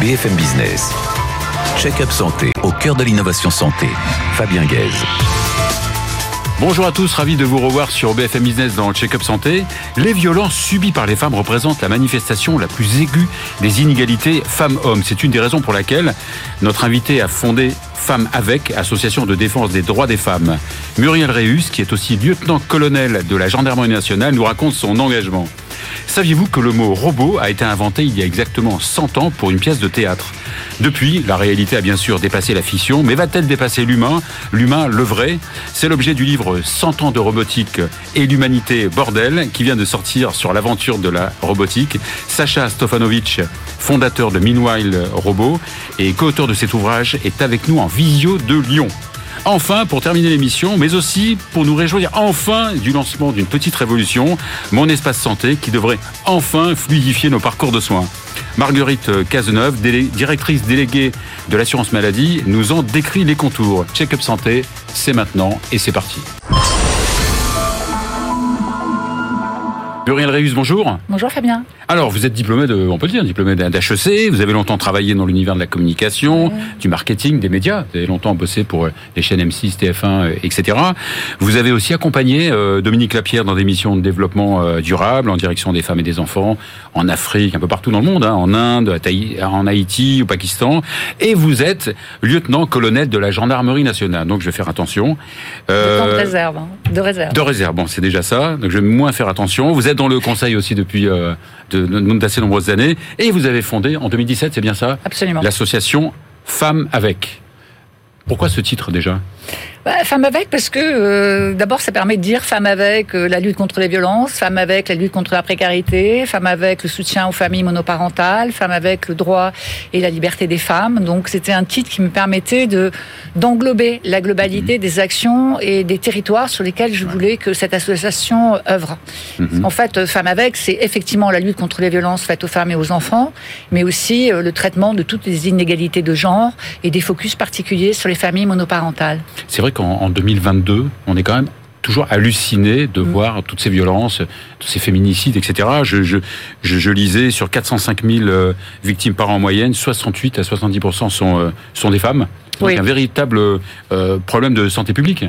BFM Business. Check-up santé au cœur de l'innovation santé. Fabien Guèze. Bonjour à tous, ravi de vous revoir sur BFM Business dans le Check-up Santé. Les violences subies par les femmes représentent la manifestation la plus aiguë des inégalités femmes-hommes. C'est une des raisons pour laquelle notre invité a fondé Femmes avec, association de défense des droits des femmes. Muriel Réus, qui est aussi lieutenant-colonel de la Gendarmerie nationale, nous raconte son engagement. Saviez-vous que le mot robot a été inventé il y a exactement 100 ans pour une pièce de théâtre? Depuis, la réalité a bien sûr dépassé la fiction, mais va-t-elle dépasser l'humain? L'humain, le vrai? C'est l'objet du livre 100 ans de robotique et l'humanité bordel qui vient de sortir sur l'aventure de la robotique. Sacha Stofanovic, fondateur de Meanwhile Robot et co-auteur de cet ouvrage, est avec nous en visio de Lyon. Enfin, pour terminer l'émission, mais aussi pour nous réjouir enfin du lancement d'une petite révolution, Mon Espace Santé, qui devrait enfin fluidifier nos parcours de soins. Marguerite Cazeneuve, directrice déléguée de l'assurance maladie, nous en décrit les contours. Check-up santé, c'est maintenant et c'est parti. Muriel Réus, bonjour. Bonjour Fabien. Alors, vous êtes diplômé de, on peut le dire, diplômé d'HEC. Vous avez longtemps travaillé dans l'univers de la communication, du marketing, des médias. Vous avez longtemps bossé pour euh, les chaînes M6, TF1, etc. Vous avez aussi accompagné euh, Dominique Lapierre dans des missions de développement euh, durable en direction des femmes et des enfants en Afrique, un peu partout dans le monde, hein, en Inde, en Haïti, au Pakistan. Et vous êtes lieutenant-colonel de la gendarmerie nationale. Donc, je vais faire attention. Euh, de réserve. Hein. De réserve. De réserve. Bon, c'est déjà ça. Donc, je vais moins faire attention. Vous êtes dans le conseil aussi depuis euh, d'assez nombreuses années. Et vous avez fondé en 2017, c'est bien ça? Absolument. L'association Femmes avec. Pourquoi ce titre déjà? Bah, femme avec, parce que euh, d'abord, ça permet de dire femme avec euh, la lutte contre les violences, femme avec la lutte contre la précarité, femme avec le soutien aux familles monoparentales, femme avec le droit et la liberté des femmes. Donc, c'était un titre qui me permettait de d'englober la globalité mhm. des actions et des territoires sur lesquels je voulais que cette association œuvre. Mhm. En fait, femme avec, c'est effectivement la lutte contre les violences faites aux femmes et aux enfants, mais aussi euh, le traitement de toutes les inégalités de genre et des focus particuliers sur les familles monoparentales. C'est vrai qu'en 2022, on est quand même toujours halluciné de mm. voir toutes ces violences, tous ces féminicides, etc. Je, je, je, lisais sur 405 000 euh, victimes par an en moyenne, 68 à 70 sont, euh, sont des femmes. Donc un véritable euh, problème de santé publique.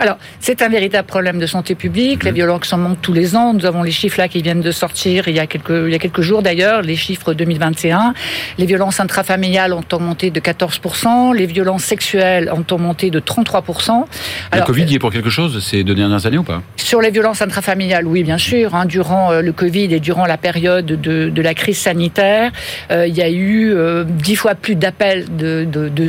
Alors, c'est un véritable problème de santé publique. Les mhm. violences en manquent tous les ans. Nous avons les chiffres là qui viennent de sortir il y a quelques, il y a quelques jours d'ailleurs, les chiffres 2021. Les violences intrafamiliales ont augmenté de 14%. Les violences sexuelles ont augmenté de 33%. Alors, le Covid y est pour quelque chose ces deux dernières années ou pas? Sur les violences intrafamiliales, oui, bien sûr. Hein, durant euh, le Covid et durant la période de, de la crise sanitaire, euh, il y a eu euh, dix fois plus d'appels de, de, de,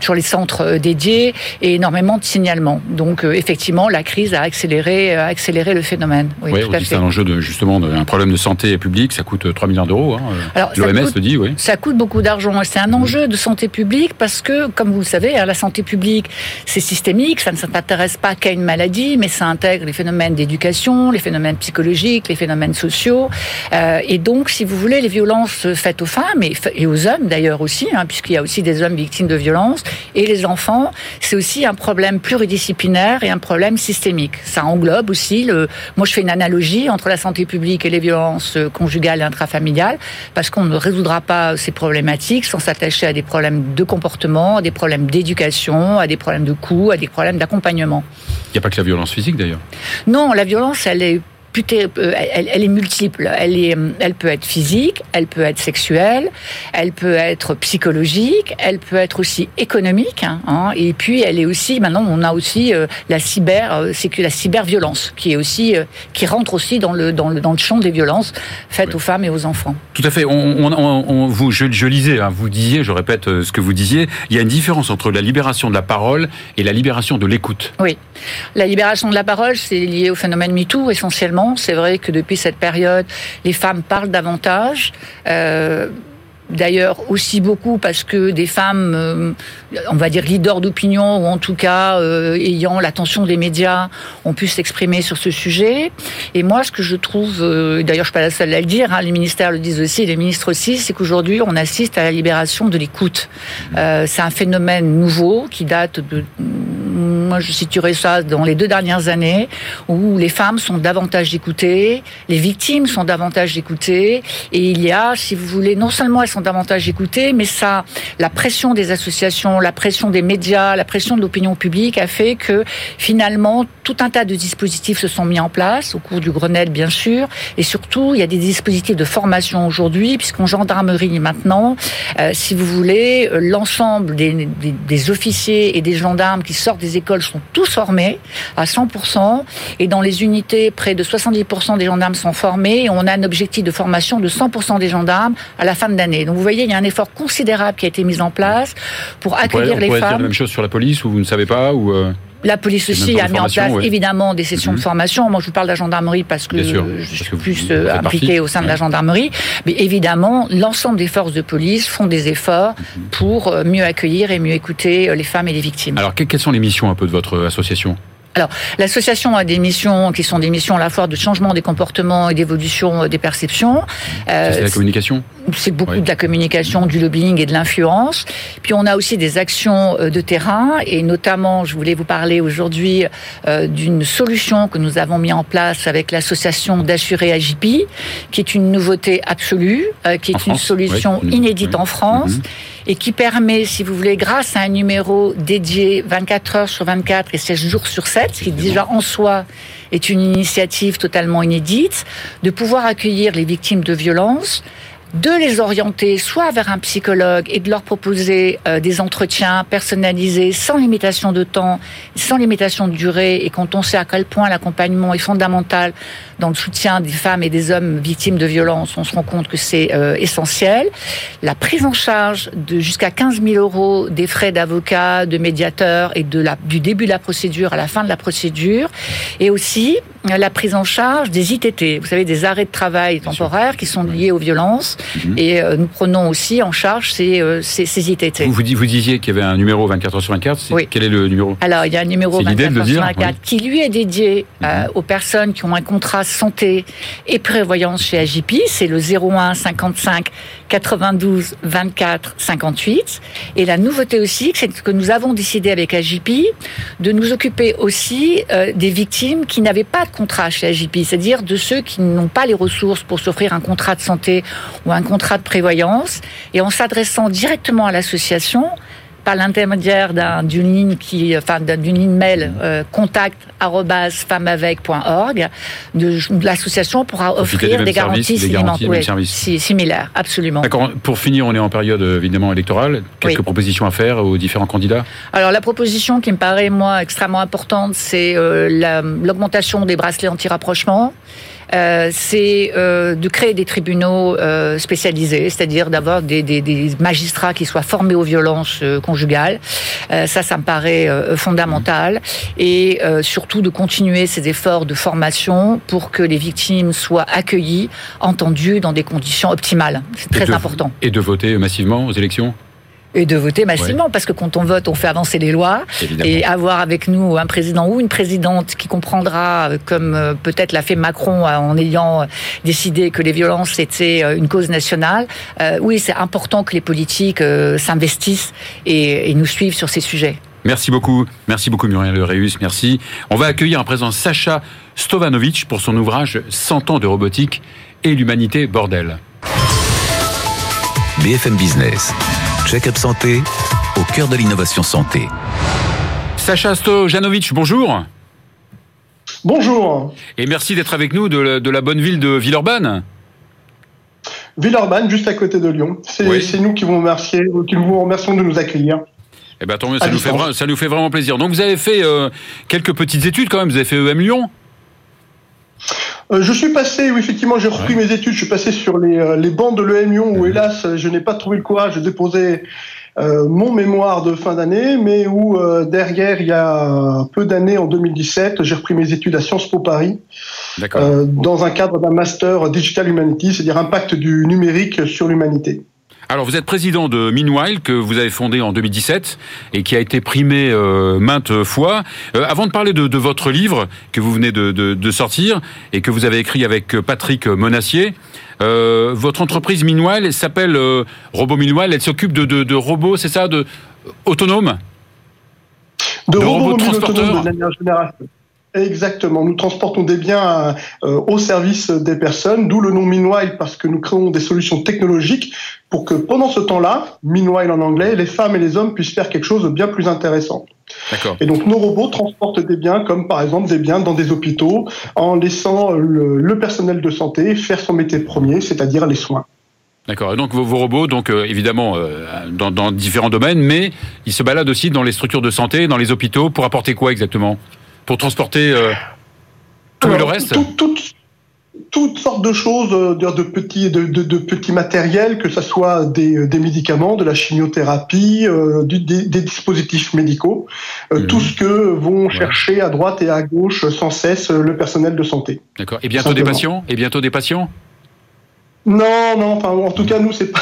sur les centres dédiés et énormément de signalements. Donc euh, effectivement, la crise a accéléré, euh, accéléré le phénomène. Oui, c'est un enjeu de justement un problème de santé publique. Ça coûte 3 milliards d'euros. Hein. L'OMS le dit, oui. Ça coûte beaucoup d'argent. C'est un enjeu de santé publique parce que, comme vous le savez, hein, la santé publique, c'est systémique. Ça ne s'intéresse pas qu'à une maladie, mais ça intègre les phénomènes d'éducation, les phénomènes psychologiques, les phénomènes sociaux. Euh, et donc, si vous voulez, les violences faites aux femmes et, aux hommes d'ailleurs aussi, hein, puisqu'il y a aussi des hommes victimes de violences, et les enfants, c'est aussi un problème pluridisciplinaire et un problème systémique. Ça englobe aussi le. Moi, je fais une analogie entre la santé publique et les violences conjugales et intrafamiliales, parce qu'on ne résoudra pas ces problématiques sans s'attacher à des problèmes de comportement, à des problèmes d'éducation, à des problèmes de coûts, à des problèmes d'accompagnement. Il n'y a pas que la violence physique d'ailleurs. Non, la violence, elle est euh, elle, est multiple. Elle, est, elle peut être physique, elle peut être sexuelle, elle peut être psychologique, elle peut être aussi économique. Hein, hein. et puis elle est aussi maintenant on a aussi euh, la cyber, euh, c'est que la cyberviolence qui est aussi qui rentre aussi dans le dans le dans le champ des violences faites aux femmes et aux enfants. Tout à fait. On, on, vous, je, je lisais, hein, vous disiez, je répète ce que vous disiez. Il y a une différence entre la libération de la parole et la libération de l'écoute. Oui, la libération de la parole, c'est lié au phénomène MeToo essentiellement c'est vrai que depuis cette période, les femmes parlent davantage. Euh, D'ailleurs aussi beaucoup parce que des femmes, euh, on va dire leaders d'opinion ou en tout cas euh, ayant l'attention des médias, ont pu s'exprimer sur ce sujet. Et moi, ce que je trouve, d'ailleurs je suis pas la seule à le dire, hein, les ministères le disent aussi, les ministres aussi, c'est qu'aujourd'hui on assiste à la libération de l'écoute. c'est un phénomène nouveau qui date de je situerais ça dans les deux dernières années, où les femmes sont davantage écoutées, les victimes sont davantage écoutées, et il y a, si vous voulez, non seulement elles sont davantage écoutées, mais ça, la pression des associations, la pression des médias, la pression de l'opinion publique a fait que finalement tout un tas de dispositifs se sont mis en place au cours du Grenelle, bien sûr, et surtout il y a des dispositifs de formation aujourd'hui, puisqu'en gendarmerie maintenant, euh, si vous voulez, euh, l'ensemble des, des, officiers et des gendarmes qui sortent des écoles sont tous formés à 100%, et dans les unités, près de 70% des gendarmes sont formés, et on a un objectif de formation de 100% des gendarmes à la fin de l'année. Donc vous voyez, il y a un effort considérable qui a été mis en place pour accueillir les femmes. Dire la même chose sur la police, ou vous ne savez pas, ou euh, la police aussi a mis en place évidemment des sessions de mhm. formation. Moi, je vous parle de la gendarmerie parce que je suis plus euh, impliqué au sein de la gendarmerie. Mais évidemment, l'ensemble des forces de police font des efforts mhm. pour euh, mieux accueillir et mieux écouter euh, les femmes et les victimes. Alors, quelles sont les missions un peu de votre association? Alors, l'association a des missions qui sont des missions à la fois de changement des comportements et d'évolution des perceptions. c'est la communication C'est beaucoup de la communication, du lobbying et de l'influence. Puis on a aussi des actions euh, de terrain et notamment, je voulais vous parler aujourd'hui euh, d'une solution que nous avons mis en place avec l'association d'assurés AJP, qui est une nouveauté absolue, euh, qui est une solution inédite en France. Mhm et qui permet, si vous voulez, grâce à un numéro dédié 24 heures sur 24 et 16 jours sur 7, qui déjà en soi est une initiative totalement inédite, de pouvoir accueillir les victimes de violences de les orienter soit vers un psychologue et de leur proposer euh, des entretiens personnalisés sans limitation de temps, sans limitation de durée. Et quand on sait à quel point l'accompagnement est fondamental dans le soutien des femmes et des hommes victimes de violences, on se rend compte que c'est euh, essentiel. La prise en charge de jusqu'à 15 000 euros des frais d'avocat, de médiateur et de la, du début de la procédure à la fin de la procédure. Et aussi la prise en charge des ITT, vous savez, des arrêts de travail temporaires qui sont liés aux violences. Mhm. Et euh, nous prenons aussi en charge ces, euh, ces, ces ITT. Vous, vous disiez qu'il y avait un numéro 24 h sur 24. Oui. Quel est le numéro? Alors, il y a un numéro 24 h sur 24 qui, lui, est dédié euh, mhm. aux personnes qui ont un contrat santé et prévoyance chez AGP. C'est le 01 55 92 24 58. Et la nouveauté aussi, c'est que nous avons décidé avec AGP de nous occuper aussi des victimes qui n'avaient pas de contrat chez AGP, c'est-à-dire de ceux qui n'ont pas les ressources pour s'offrir un contrat de santé ou un contrat de prévoyance, et en s'adressant directement à l'association, par l'intermédiaire d'une ligne qui, enfin, d'une ligne mail euh, contact de l'association pourra offrir des, garanties, similaires, absolument. D'accord. Pour finir, on est en période évidemment électorale. Quelques propositions à faire aux différents candidats? Alors la proposition qui me paraît moi extrêmement importante, c'est euh, l'augmentation des bracelets anti-rapprochement. Euh, c'est euh, de créer des tribunaux euh, spécialisés, c'est-à-dire d'avoir des, des, des, magistrats qui soient formés aux violences conjugales. ça, ça me paraît fondamental. Et surtout de continuer ces efforts de formation pour que les victimes soient accueillies, entendues dans des conditions optimales. C'est très important. Et de voter massivement aux élections? Et de voter massivement, parce que quand on vote, on fait avancer les lois. Et avoir avec nous un président ou une présidente qui comprendra, comme euh, peut-être l'a fait Macron euh, en ayant décidé que les violences étaient euh, une cause nationale, oui, c'est important que les politiques s'investissent et, nous suivent sur ces sujets. Merci beaucoup. Merci beaucoup Muriel Reus. Merci. On va accueillir en présent Sacha Stovanovic pour son ouvrage 100 ans de robotique et l'humanité bordel. BFM Business. Check-up santé au cœur de l'innovation santé. Sacha Stojanovic, bonjour. Bonjour. Et merci d'être avec nous de la, bonne ville de Villeurbanne. Villeurbanne, juste à côté de Lyon. C'est nous qui vous, remercier, qui vous remercions de nous accueillir. Eh ben, tant mieux, ça nous, fait, ça nous, fait, vraiment plaisir. Donc vous avez fait euh, quelques petites études quand même, vous avez fait EM Lyon euh, je suis passé, oui, effectivement, j'ai repris mes études. Je suis passé sur les, euh, les bancs de l'EM Lyon où, mhm. hélas, je n'ai pas trouvé le courage de déposer euh, mon mémoire de fin d'année, mais où derrière, il y a peu d'années, en 2017, j'ai repris mes études à Sciences Po Paris, dans un cadre d'un master Digital Humanity, c'est-à-dire impact du numérique sur l'humanité. Alors vous êtes président de Meanwhile que vous avez fondé en 2017 et qui a été primé euh, maintes fois. Euh, avant de parler de, votre livre que vous venez de, sortir et que vous avez écrit avec Patrick Monassier, euh, votre entreprise Meanwhile s'appelle Robot Meanwhile. Elle s'occupe de, robots, c'est ça, de autonomes? De, robots, autonomes de génération. Exactement. Nous transportons des biens euh, au service des personnes, d'où le nom Meanwhile, parce que nous créons des solutions technologiques pour que pendant ce temps-là, Meanwhile en anglais, les femmes et les hommes puissent faire quelque chose de bien plus intéressant. Et donc nos robots transportent des biens comme par exemple des biens dans des hôpitaux en laissant le, personnel de santé faire son métier premier, c'est-à-dire les soins. D'accord. Et donc vos, robots, donc euh, évidemment euh, dans, dans, différents domaines, mais ils se baladent aussi dans les structures de santé, dans les hôpitaux, pour apporter quoi exactement? Pour transporter euh, tout le reste toutes sortes de choses, euh, de petits, de, de, petits matériels, que ce soit des, euh, des, médicaments, de la chimiothérapie, des, des, dispositifs médicaux, mhm. tout ce que vont chercher à droite et à gauche sans cesse le personnel de santé. D'accord. Et bientôt des patients? Et bientôt des patients? Non, non, enfin, en tout cas, nous, c'est pas,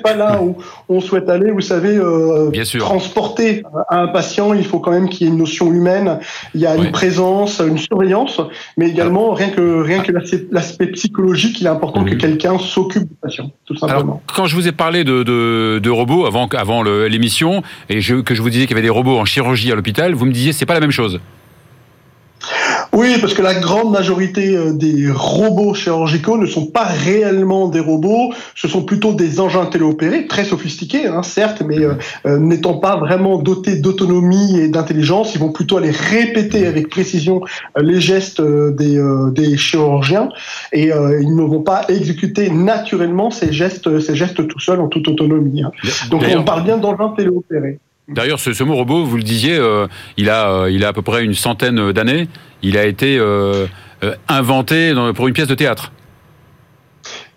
pas là où on souhaite aller. Vous savez, euh, transporter un patient, il faut quand même qu'il y ait une notion humaine. Il y a une présence, une surveillance, mais également rien que rien que l'aspect psychologique, il est important que mhm. quelqu'un s'occupe du patient, tout simplement. Alors, quand je vous ai parlé de, de, de robots avant, avant l'émission et je, que je vous disais qu'il y avait des robots en chirurgie à l'hôpital, vous me disiez c'est pas la même chose. Oui, parce que la grande majorité euh, des robots chirurgicaux ne sont pas réellement des robots, ce sont plutôt des engins téléopérés, très sophistiqués, hein, certes, mais euh, euh, n'étant pas vraiment dotés d'autonomie et d'intelligence, ils vont plutôt aller répéter avec précision les gestes des, des chirurgiens et ils ne vont pas exécuter naturellement ces gestes, ces gestes tout seuls en toute autonomie. Hein. Donc on parle bien d'engins téléopérés. D'ailleurs, ce, mot robot, vous le disiez, euh, il, a, euh, il a à peu près une centaine d'années. Il a été euh, inventé pour une pièce de théâtre.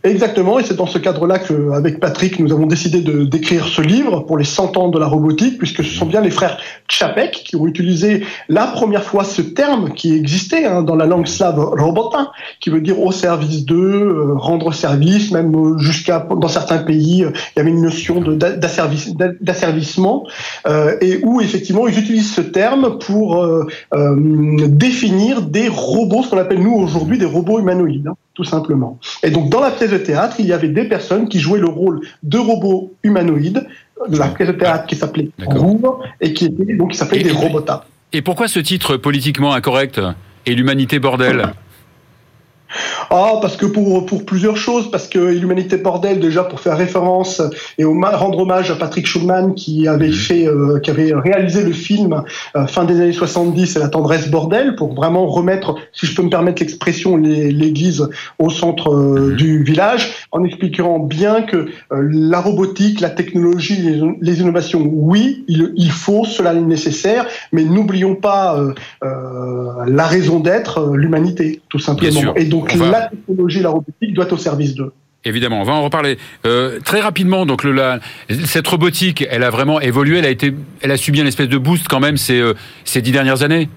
Exactement, et c'est dans ce cadre-là qu'avec Patrick, nous avons décidé de d'écrire ce livre pour les 100 ans de la robotique, puisque ce sont bien les frères Chapek qui ont utilisé la première fois ce terme qui existait hein, dans la langue slave robotin, qui veut dire au service d'eux, euh, rendre service, même euh, jusqu'à dans certains pays, euh, il y avait une notion d'asservissement, euh, et où effectivement ils utilisent ce terme pour définir des robots, ce qu'on appelle nous aujourd'hui des robots humanoïdes. Hein tout simplement. Et donc dans la pièce de théâtre, il y avait des personnes qui jouaient le rôle de robots humanoïdes, de la pièce de théâtre qui s'appelait Rouvre et qui était donc qui s'appelait des robots. Et pourquoi ce titre politiquement incorrect et l'humanité bordel? Ah, parce que pour, pour plusieurs choses, parce que l'humanité bordel déjà pour faire référence et rendre hommage à Patrick Schulman qui avait mhm. fait, euh, qui avait réalisé le film euh, fin des années 70 et la tendresse bordel pour vraiment remettre, si je peux me permettre l'expression, l'église au centre euh, mhm. du village, en expliquant bien que la robotique, la technologie, les, innovations, oui, il, il, faut, cela est nécessaire, mais n'oublions pas la raison d'être, l'humanité, tout simplement. Et donc la technologie, la robotique doit être au service d'eux. Évidemment, on va en reparler euh, très rapidement. Donc le, la, cette robotique, elle a vraiment évolué, elle a été, elle a subi un espèce de boost quand même ces, euh, ces dix dernières années?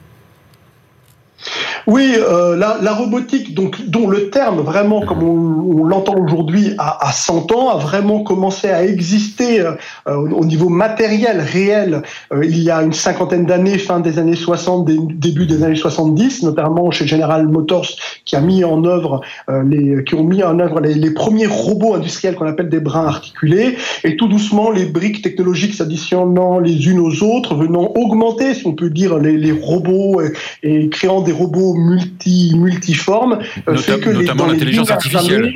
Oui, euh, la, robotique, donc, dont le terme vraiment, comme on, l'entend aujourd'hui, à, à 100 ans, a vraiment commencé à exister euh, au niveau matériel, réel, euh, il y a une cinquantaine d'années, fin des années 60, début des années 70, notamment chez General Motors, qui a mis en œuvre les, qui ont mis en œuvre les, premiers robots industriels qu'on appelle des brins articulés, et tout doucement les briques technologiques s'additionnant les unes aux autres, venant augmenter, si on peut dire, les, robots et, et créant des robots multi, multiforme euh, fait que notamment l'intelligence artificielle.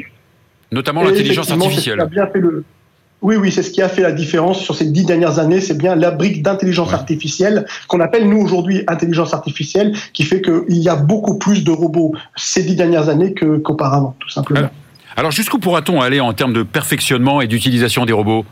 notamment l'intelligence artificielle. Oui, oui, c'est ce qui a fait la différence sur ces dix dernières années. C'est bien la brique d'intelligence artificielle qu'on appelle nous aujourd'hui intelligence artificielle, qui fait qu'il y a beaucoup plus de robots ces dix dernières années qu'auparavant, tout simplement. Alors jusqu'où pourra-t-on aller en termes de perfectionnement et d'utilisation des robots?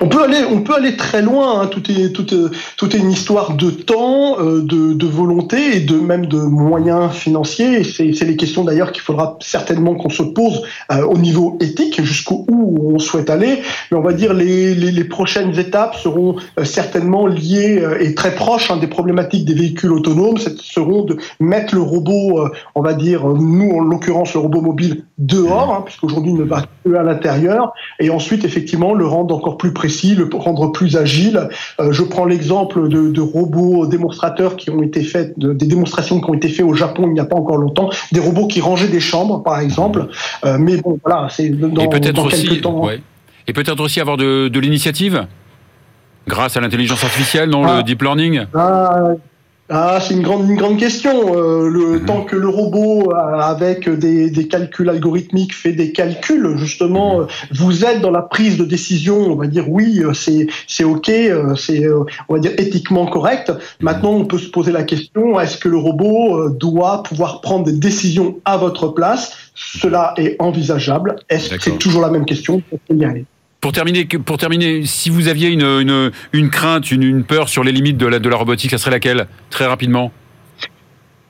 On peut aller, on peut aller très loin. Hein. Tout est, est une histoire de temps, euh, de, volonté et de même de moyens financiers. C'est les questions d'ailleurs qu'il faudra certainement qu'on se pose euh, au niveau éthique, jusqu'où on souhaite aller. Mais on va dire les, les, prochaines étapes seront euh, certainement liées et très proches hein, des problématiques des véhicules autonomes. Ce seront de mettre le robot, on va dire nous en l'occurrence le robot mobile dehors, hein, puisqu'aujourd'hui il ne va que à l'intérieur, et ensuite effectivement le rendre encore plus précis, le rendre plus agile. Euh, je prends l'exemple de, robots démonstrateurs qui ont été faits, des démonstrations qui ont été faites au Japon il n'y a pas encore longtemps, des robots qui rangeaient des chambres, par exemple. Euh, mais bon, voilà, c'est dans, dans quelques temps. Et peut-être aussi avoir de, de l'initiative Grâce à l'intelligence artificielle, Ah. le deep learning? Ah, ah, c'est une grande, une grande question. Euh, le Mhm. temps que le robot, euh, avec des, des calculs algorithmiques, fait des calculs, justement, Mhm. euh, vous aide dans la prise de décision. On va dire oui, euh, c'est c'est ok, c'est on va dire éthiquement correct. Maintenant, on peut se poser la question est-ce que le robot doit pouvoir prendre des décisions à votre place? Cela est envisageable. Est-ce c'est toujours la même question? Faut y aller. Pour terminer, si vous aviez une, crainte, une, une peur sur les limites de la, de la robotique, ça serait laquelle? Très rapidement.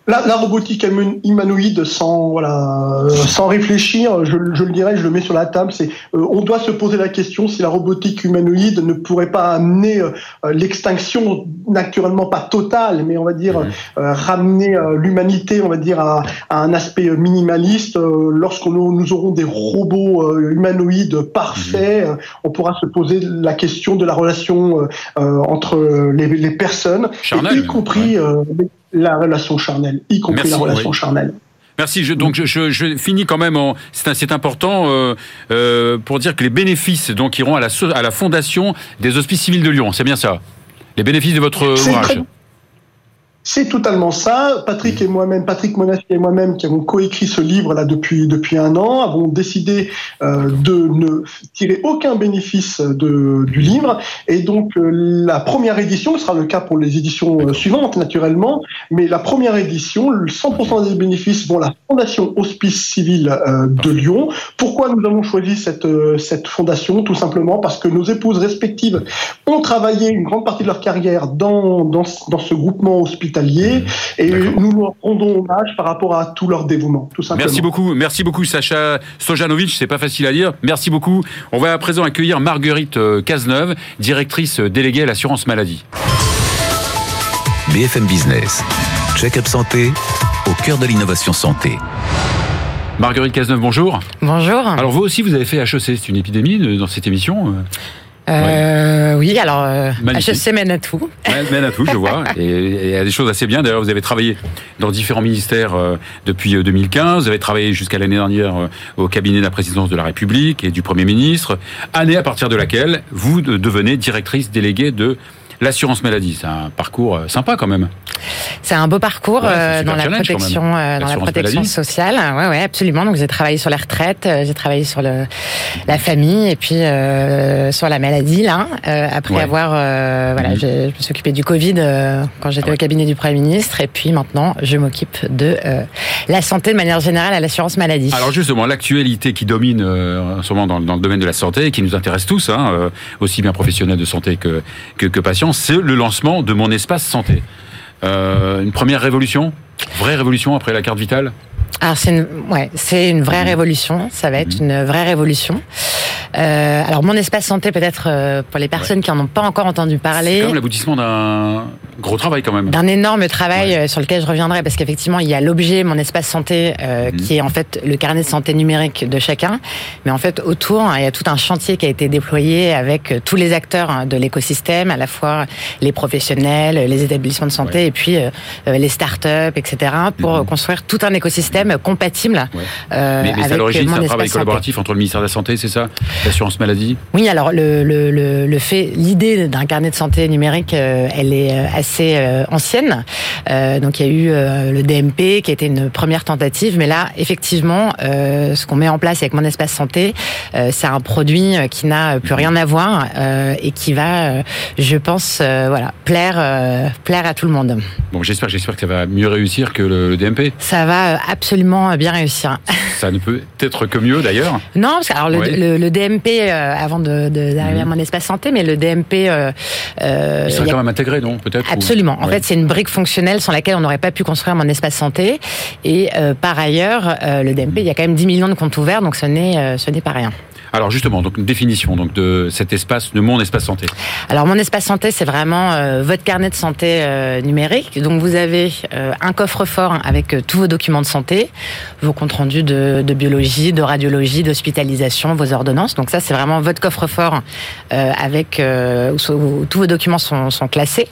La, la robotique human- humanoïde, sans voilà, euh, sans réfléchir, je, je le dirais, je le mets sur la table. C'est, euh, on doit se poser la question si la robotique humanoïde ne pourrait pas amener euh, l'extinction, naturellement pas totale, mais on va dire Mhm. euh, ramener euh, l'humanité, on va dire à, à un aspect minimaliste. Euh, lorsque nous, aurons des robots euh, humanoïdes parfaits, euh, on pourra se poser la question de la relation entre les, les personnes, et y compris euh, la relation charnelle, y compris Merci, la relation oui. charnelle. Merci. Je, donc je, je, je finis quand même en. C'est important euh, euh, pour dire que les bénéfices donc iront à la, à la fondation des Hospices civils de Lyon. C'est bien ça. Les bénéfices de votre ouvrage. très- C'est totalement ça. Patrick et moi-même, Patrick Monassi et moi-même, qui avons coécrit ce livre là depuis depuis un an, avons décidé euh, de ne tirer aucun bénéfice de, du livre. Et donc euh, la première édition, ce sera le cas pour les éditions euh, suivantes naturellement, mais la première édition, le 100% des bénéfices vont à la Fondation Hospice Civil euh, de Lyon. Pourquoi nous avons choisi cette euh, cette fondation? Tout simplement parce que nos épouses respectives ont travaillé une grande partie de leur carrière dans dans, dans ce groupement hospitalier et D'accord. nous leur rendons hommage par rapport à tout leur dévouement, tout simplement. Merci beaucoup, merci beaucoup Sacha Stojanovic, c'est pas facile à dire. Merci beaucoup. On va à présent accueillir Marguerite euh, Cazeneuve, directrice euh, déléguée à l'assurance maladie. BFM Business. Check-up santé au cœur de l'innovation santé. Marguerite Cazeneuve, bonjour. Bonjour. Alors vous aussi, vous avez fait HEC, c'est une épidémie de- dans cette émission. Euh. Euh, Oui, alors euh. HEC mène à tout. Mène à tout, je vois. Et il y a des choses assez bien. D'ailleurs, vous avez travaillé dans différents ministères euh, depuis euh, 2015. Vous avez travaillé jusqu'à l'année dernière euh, au cabinet de la présidence de la République et du Premier ministre. Année à partir de laquelle vous de- devenez directrice déléguée de l'assurance maladie. C'est un parcours euh, sympa quand même. C'est un beau parcours Ouais, euh, dans la protection, euh, dans la protection maladie. sociale. Ouais, ouais, absolument. Donc j'ai travaillé sur la retraite, j'ai travaillé sur le la famille et puis euh, sur la maladie là. après Ouais. avoir, voilà, Mhm. je, me suis occupée du Covid quand j'étais Ah ouais. au cabinet du Premier ministre et puis maintenant je m'occupe de la santé de manière générale à l'assurance maladie. Alors justement, l'actualité qui domine en ce moment dans, dans le domaine de la santé et qui nous intéresse tous, hein, aussi bien professionnels de santé que, que, que patients, c'est le lancement de mon espace santé. Euh, une première révolution, vraie révolution après la carte vitale? Alors c'est une, ouais, c'est une vraie révolution. Ça va être une vraie révolution. Euh, alors mon espace santé peut-être euh, pour les personnes qui en ont pas encore entendu C'est parler. quand même l'aboutissement d'un gros travail quand même. D'un énorme travail euh, sur lequel je reviendrai parce qu'effectivement il y a l'objet mon espace santé euh, Mhm. qui est en fait le carnet de santé numérique de chacun, mais en fait autour hein, il y a tout un chantier qui a été déployé avec tous les acteurs hein, de l'écosystème, à la fois les professionnels, les établissements de santé Ouais. et puis les startups, etc. pour construire tout un écosystème compatible Ouais. euh, mais mais c'est à l'origine, c'est un travail santé. collaboratif entre le ministère de la Santé, c'est ça L'assurance maladie Oui, alors le, le, le, le fait, l'idée d'un carnet de santé numérique, euh, elle est euh, assez euh, ancienne. Euh, donc il y a eu euh, le DMP qui a été une première tentative, mais là effectivement, euh, ce qu'on met en place avec mon espace santé, euh, c'est un produit euh, qui n'a plus rien à voir euh, et qui va, euh, je pense, euh, voilà, plaire, euh, plaire à tout le monde. Bon, j'espère, j'espère que ça va mieux réussir que le, DMP. Ça va euh, absolument bien réussir. Ça ne peut être que mieux d'ailleurs. Non, parce que alors le, Ouais. le, le DMP euh, avant de, de- d'arriver à mon espace santé, mais le DMP, euh, euh, Il il serait y a- quand même intégré, non Peut-être ou- Absolument. En Ouais. fait, c'est une brique fonctionnelle sans laquelle on n'aurait pas pu construire mon espace santé. Et euh, par ailleurs, euh, le DMP, il y a quand même 10 millions de comptes ouverts, donc ce n'est euh, ce n'est pas rien. Alors justement, donc une définition donc de cet espace, de mon espace santé. Alors mon espace santé, c'est vraiment euh, votre carnet de santé euh, numérique. Donc vous avez euh, un coffre-fort avec tous vos documents de santé, vos comptes rendus de, biologie, de radiologie, d'hospitalisation, vos ordonnances. Donc ça, c'est vraiment votre coffre-fort avec où, tous vos documents sont, sont classés.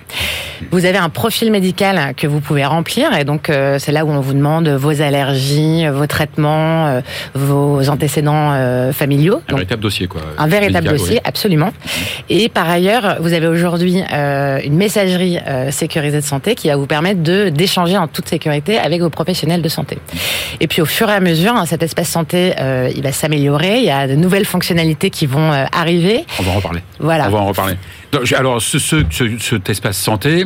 Vous avez un profil médical que vous pouvez remplir et donc c'est là où on vous demande vos allergies, vos traitements, vos antécédents familiaux. Un véritable dossier, quoi. Un véritable dossier, absolument. Et par ailleurs, vous avez aujourd'hui euh, une messagerie euh, sécurisée de santé qui va vous permettre de d'échanger en toute sécurité avec vos professionnels de santé. Et puis au fur et à mesure, hein, cet espace santé, euh, il va s'améliorer. Il y a de nouvelles fonctionnalités qui vont arriver. On va en reparler. Voilà. On va en reparler. Donc, alors, ce, ce, cet espace santé,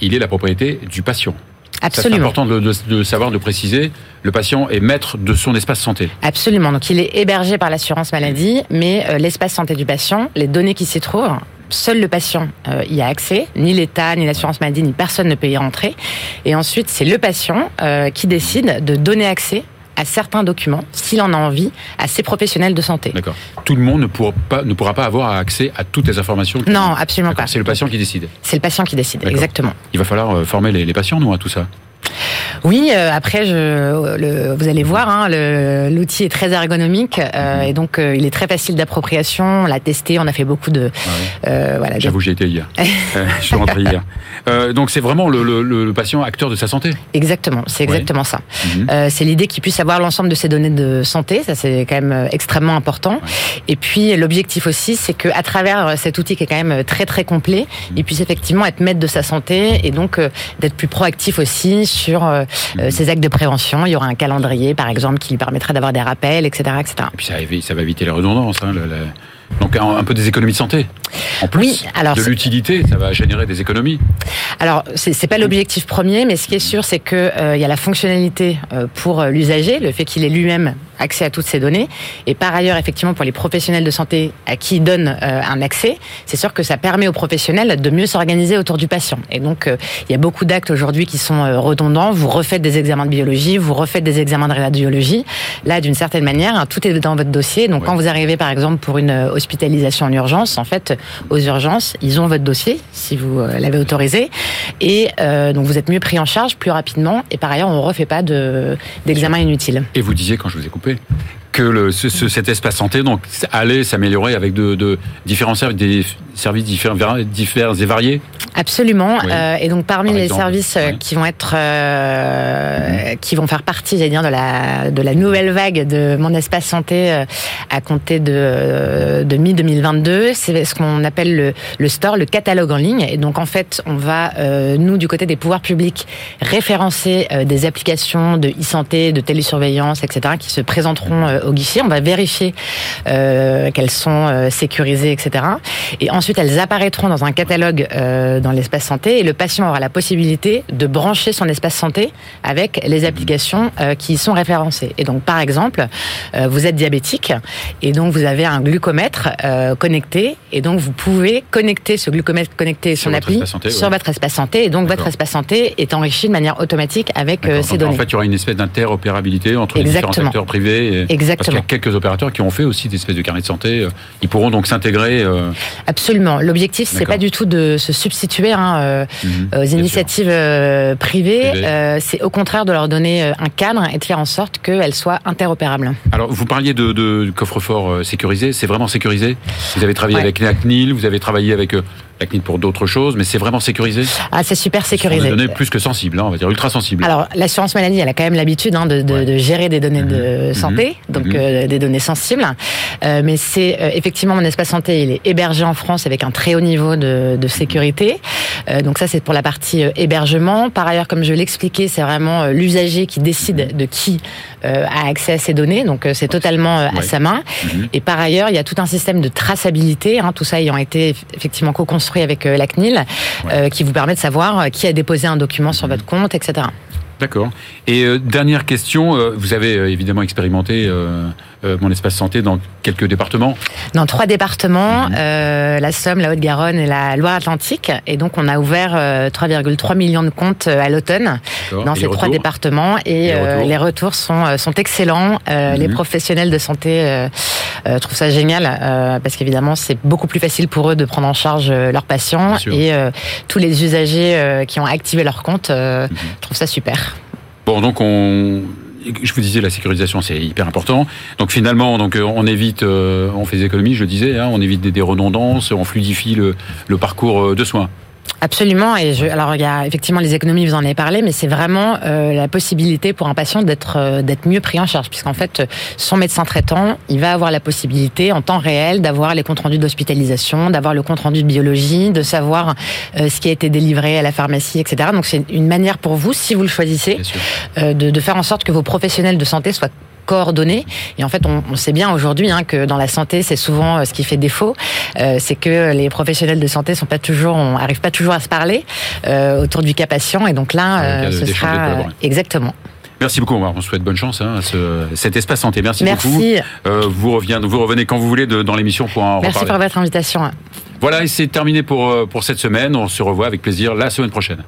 il est la propriété du patient. Absolument. C'est important de, de, de, savoir, de préciser, le patient est maître de son espace santé. Absolument. Donc il est hébergé par l'assurance maladie, mais euh, l'espace santé du patient, les données qui s'y trouvent, seul le patient euh, y a accès, ni l'État, ni l'assurance maladie, ni personne ne peut y rentrer. Et ensuite, c'est le patient euh, qui décide de donner accès à certains documents, s'il en a envie, à ses professionnels de santé. D'accord. Tout le monde ne pourra pas, ne pourra pas avoir accès à toutes les informations. Non, absolument pas. C'est le patient qui décide. C'est le patient qui décide, exactement. Il va falloir euh, former les, les patients, nous, à tout ça. Oui, euh, après, je, le, vous allez voir, hein, l'outil est très ergonomique euh, et donc euh, il est très facile d'appropriation. On l'a testé, on a fait beaucoup de. Ah euh, voilà, J'avoue, j'y étais hier. je suis rentré hier. donc c'est vraiment le, le, le, patient acteur de sa santé. Exactement, c'est exactement ça. Mhm. c'est l'idée qu'il puisse avoir l'ensemble de ses données de santé. Ça, c'est quand même extrêmement important. Et puis l'objectif aussi, c'est que à travers cet outil qui est quand même très très complet, mhm. il puisse effectivement être maître de sa santé et donc d'être plus proactif aussi sur euh, ces actes de prévention. Il y aura un calendrier, par exemple, qui lui permettra d'avoir des rappels, etc., etc. Et puis ça, ça va éviter les redondances. Hein, donc un, peu des économies de santé. En plus oui, alors de l'utilité, ça va générer des économies. Alors c'est pas l'objectif premier, mais ce qui est sûr, c'est que euh, il y a la fonctionnalité euh, pour euh, l'usager, le fait qu'il ait lui-même accès à toutes ces données, et par ailleurs effectivement pour les professionnels de santé à qui il donne un accès, c'est sûr que ça permet aux professionnels de mieux s'organiser autour du patient. Et donc il y a beaucoup d'actes aujourd'hui qui sont redondants. Vous refaites des examens de biologie, vous refaites des examens de radiologie. Là, d'une certaine manière, hein, tout est dans votre dossier. Donc quand vous arrivez par exemple pour une hospitalisation en urgence, en fait, aux urgences, ils ont votre dossier, si vous euh, l'avez autorisé, et euh, donc vous êtes mieux pris en charge plus rapidement, et par ailleurs, on ne refait pas d'examen inutile. Et vous disiez, quand je vous ai coupé, happy. Que le, ce, cet espace santé donc allait s'améliorer avec de, de, différents services, des services différents, divers et variés. Absolument. Euh, et donc parmi les services euh, qui vont être, euh, qui vont faire partie, j'allais dire, de la de la nouvelle vague de mon espace santé euh, à compter de, de mi 2022, c'est ce qu'on appelle le, le store, le catalogue en ligne. Et donc en fait, on va nous du côté des pouvoirs publics référencer des applications de e-santé, de télésurveillance, etc., qui se présenteront au guichet. On va vérifier euh, qu'elles sont euh, sécurisées, etc. Et ensuite, elles apparaîtront dans un catalogue euh, dans l'espace santé et le patient aura la possibilité de brancher son espace santé avec les applications qui y sont référencées. Et donc, par exemple, vous êtes diabétique et donc vous avez un glucomètre connecté et donc vous pouvez connecter ce glucomètre connecté son appli santé, sur votre espace santé et donc votre espace santé est enrichi de manière automatique avec ces données. En fait, il y aura une espèce d'interopérabilité entre les différents acteurs privés. Et... Exactement. Parce qu'il y a quelques opérateurs qui ont fait aussi des espèces de carnets de santé. Euh, ils pourront donc s'intégrer. Euh, Absolument. L'objectif, c'est pas du tout de se substituer hein, euh, mhm. aux initiatives privées. c'est au contraire de leur donner un cadre et de faire en sorte qu'elles soient interopérables. Alors, vous parliez de, de coffre-fort sécurisé. C'est vraiment sécurisé? Vous avez travaillé avec la CNIL, vous avez travaillé avec la CNIL pour d'autres choses, mais c'est vraiment sécurisé Ah, c'est super sécurisé. Des données plus que sensibles, hein, on va dire ultra sensibles. Alors, l'assurance maladie, elle a quand même l'habitude hein, de, de, de, gérer des données de mhm. santé, mhm. donc mhm. Euh, des données sensibles. Euh, mais c'est euh, effectivement mon espace santé, il est hébergé en France avec un très haut niveau de, de sécurité. Donc ça, c'est pour la partie hébergement. Par ailleurs, comme je l'expliquais, c'est vraiment l'usager qui décide de qui a accès à ces données. Donc c'est totalement à sa main. Et par ailleurs, il y a tout un système de traçabilité, hein, tout ça ayant été effectivement avec euh, la CNIL, euh, qui vous permet de savoir euh, qui a déposé un document sur votre compte, etc. D'accord. Et dernière question, vous avez évidemment expérimenté mon espace santé dans quelques départements Dans trois départements, mhm. euh, la Somme, la Haute-Garonne et la Loire-Atlantique. Et donc on a ouvert 3,3 euh, millions de comptes à l'automne dans ces trois départements. Et les retours, sont, sont excellents. Les mhm. professionnels de santé trouvent ça génial parce qu'évidemment c'est beaucoup plus facile pour eux de prendre en charge leurs patients. Et tous les usagers qui ont activé leur compte mhm. trouvent ça super. Bon, donc on, je vous disais, la sécurisation, c'est hyper important. Donc finalement, donc euh, on évite, euh, on fait des économies, je disais, hein, on évite des, redondances, on fluidifie le, parcours euh, de soins. Absolument. Et je, alors il y a effectivement les économies, vous en avez parlé, mais c'est vraiment euh, la possibilité pour un patient d'être euh, d'être mieux pris en charge, puisqu'en fait son médecin traitant, il va avoir la possibilité en temps réel d'avoir les comptes rendus d'hospitalisation, d'avoir le compte rendu de biologie, de savoir euh, ce qui a été délivré à la pharmacie, etc. Donc c'est une manière pour vous, si vous le choisissez, de, de faire en sorte que vos professionnels de santé soient coordonnés. Et en fait, on, on sait bien aujourd'hui hein, que dans la santé, c'est souvent ce qui fait défaut, euh, c'est que les professionnels de santé sont pas toujours, on arrive pas toujours à se parler euh, autour du cas patient. Et donc là, euh, ce sera exactement. Merci beaucoup. On souhaite bonne chance hein, à ce, cet espace santé. Merci, Merci. beaucoup. Euh, vous, revenez, vous revenez quand vous voulez de, dans l'émission pour en Merci reparler. pour votre invitation. Voilà, et c'est terminé pour, pour cette semaine. On se revoit avec plaisir la semaine prochaine.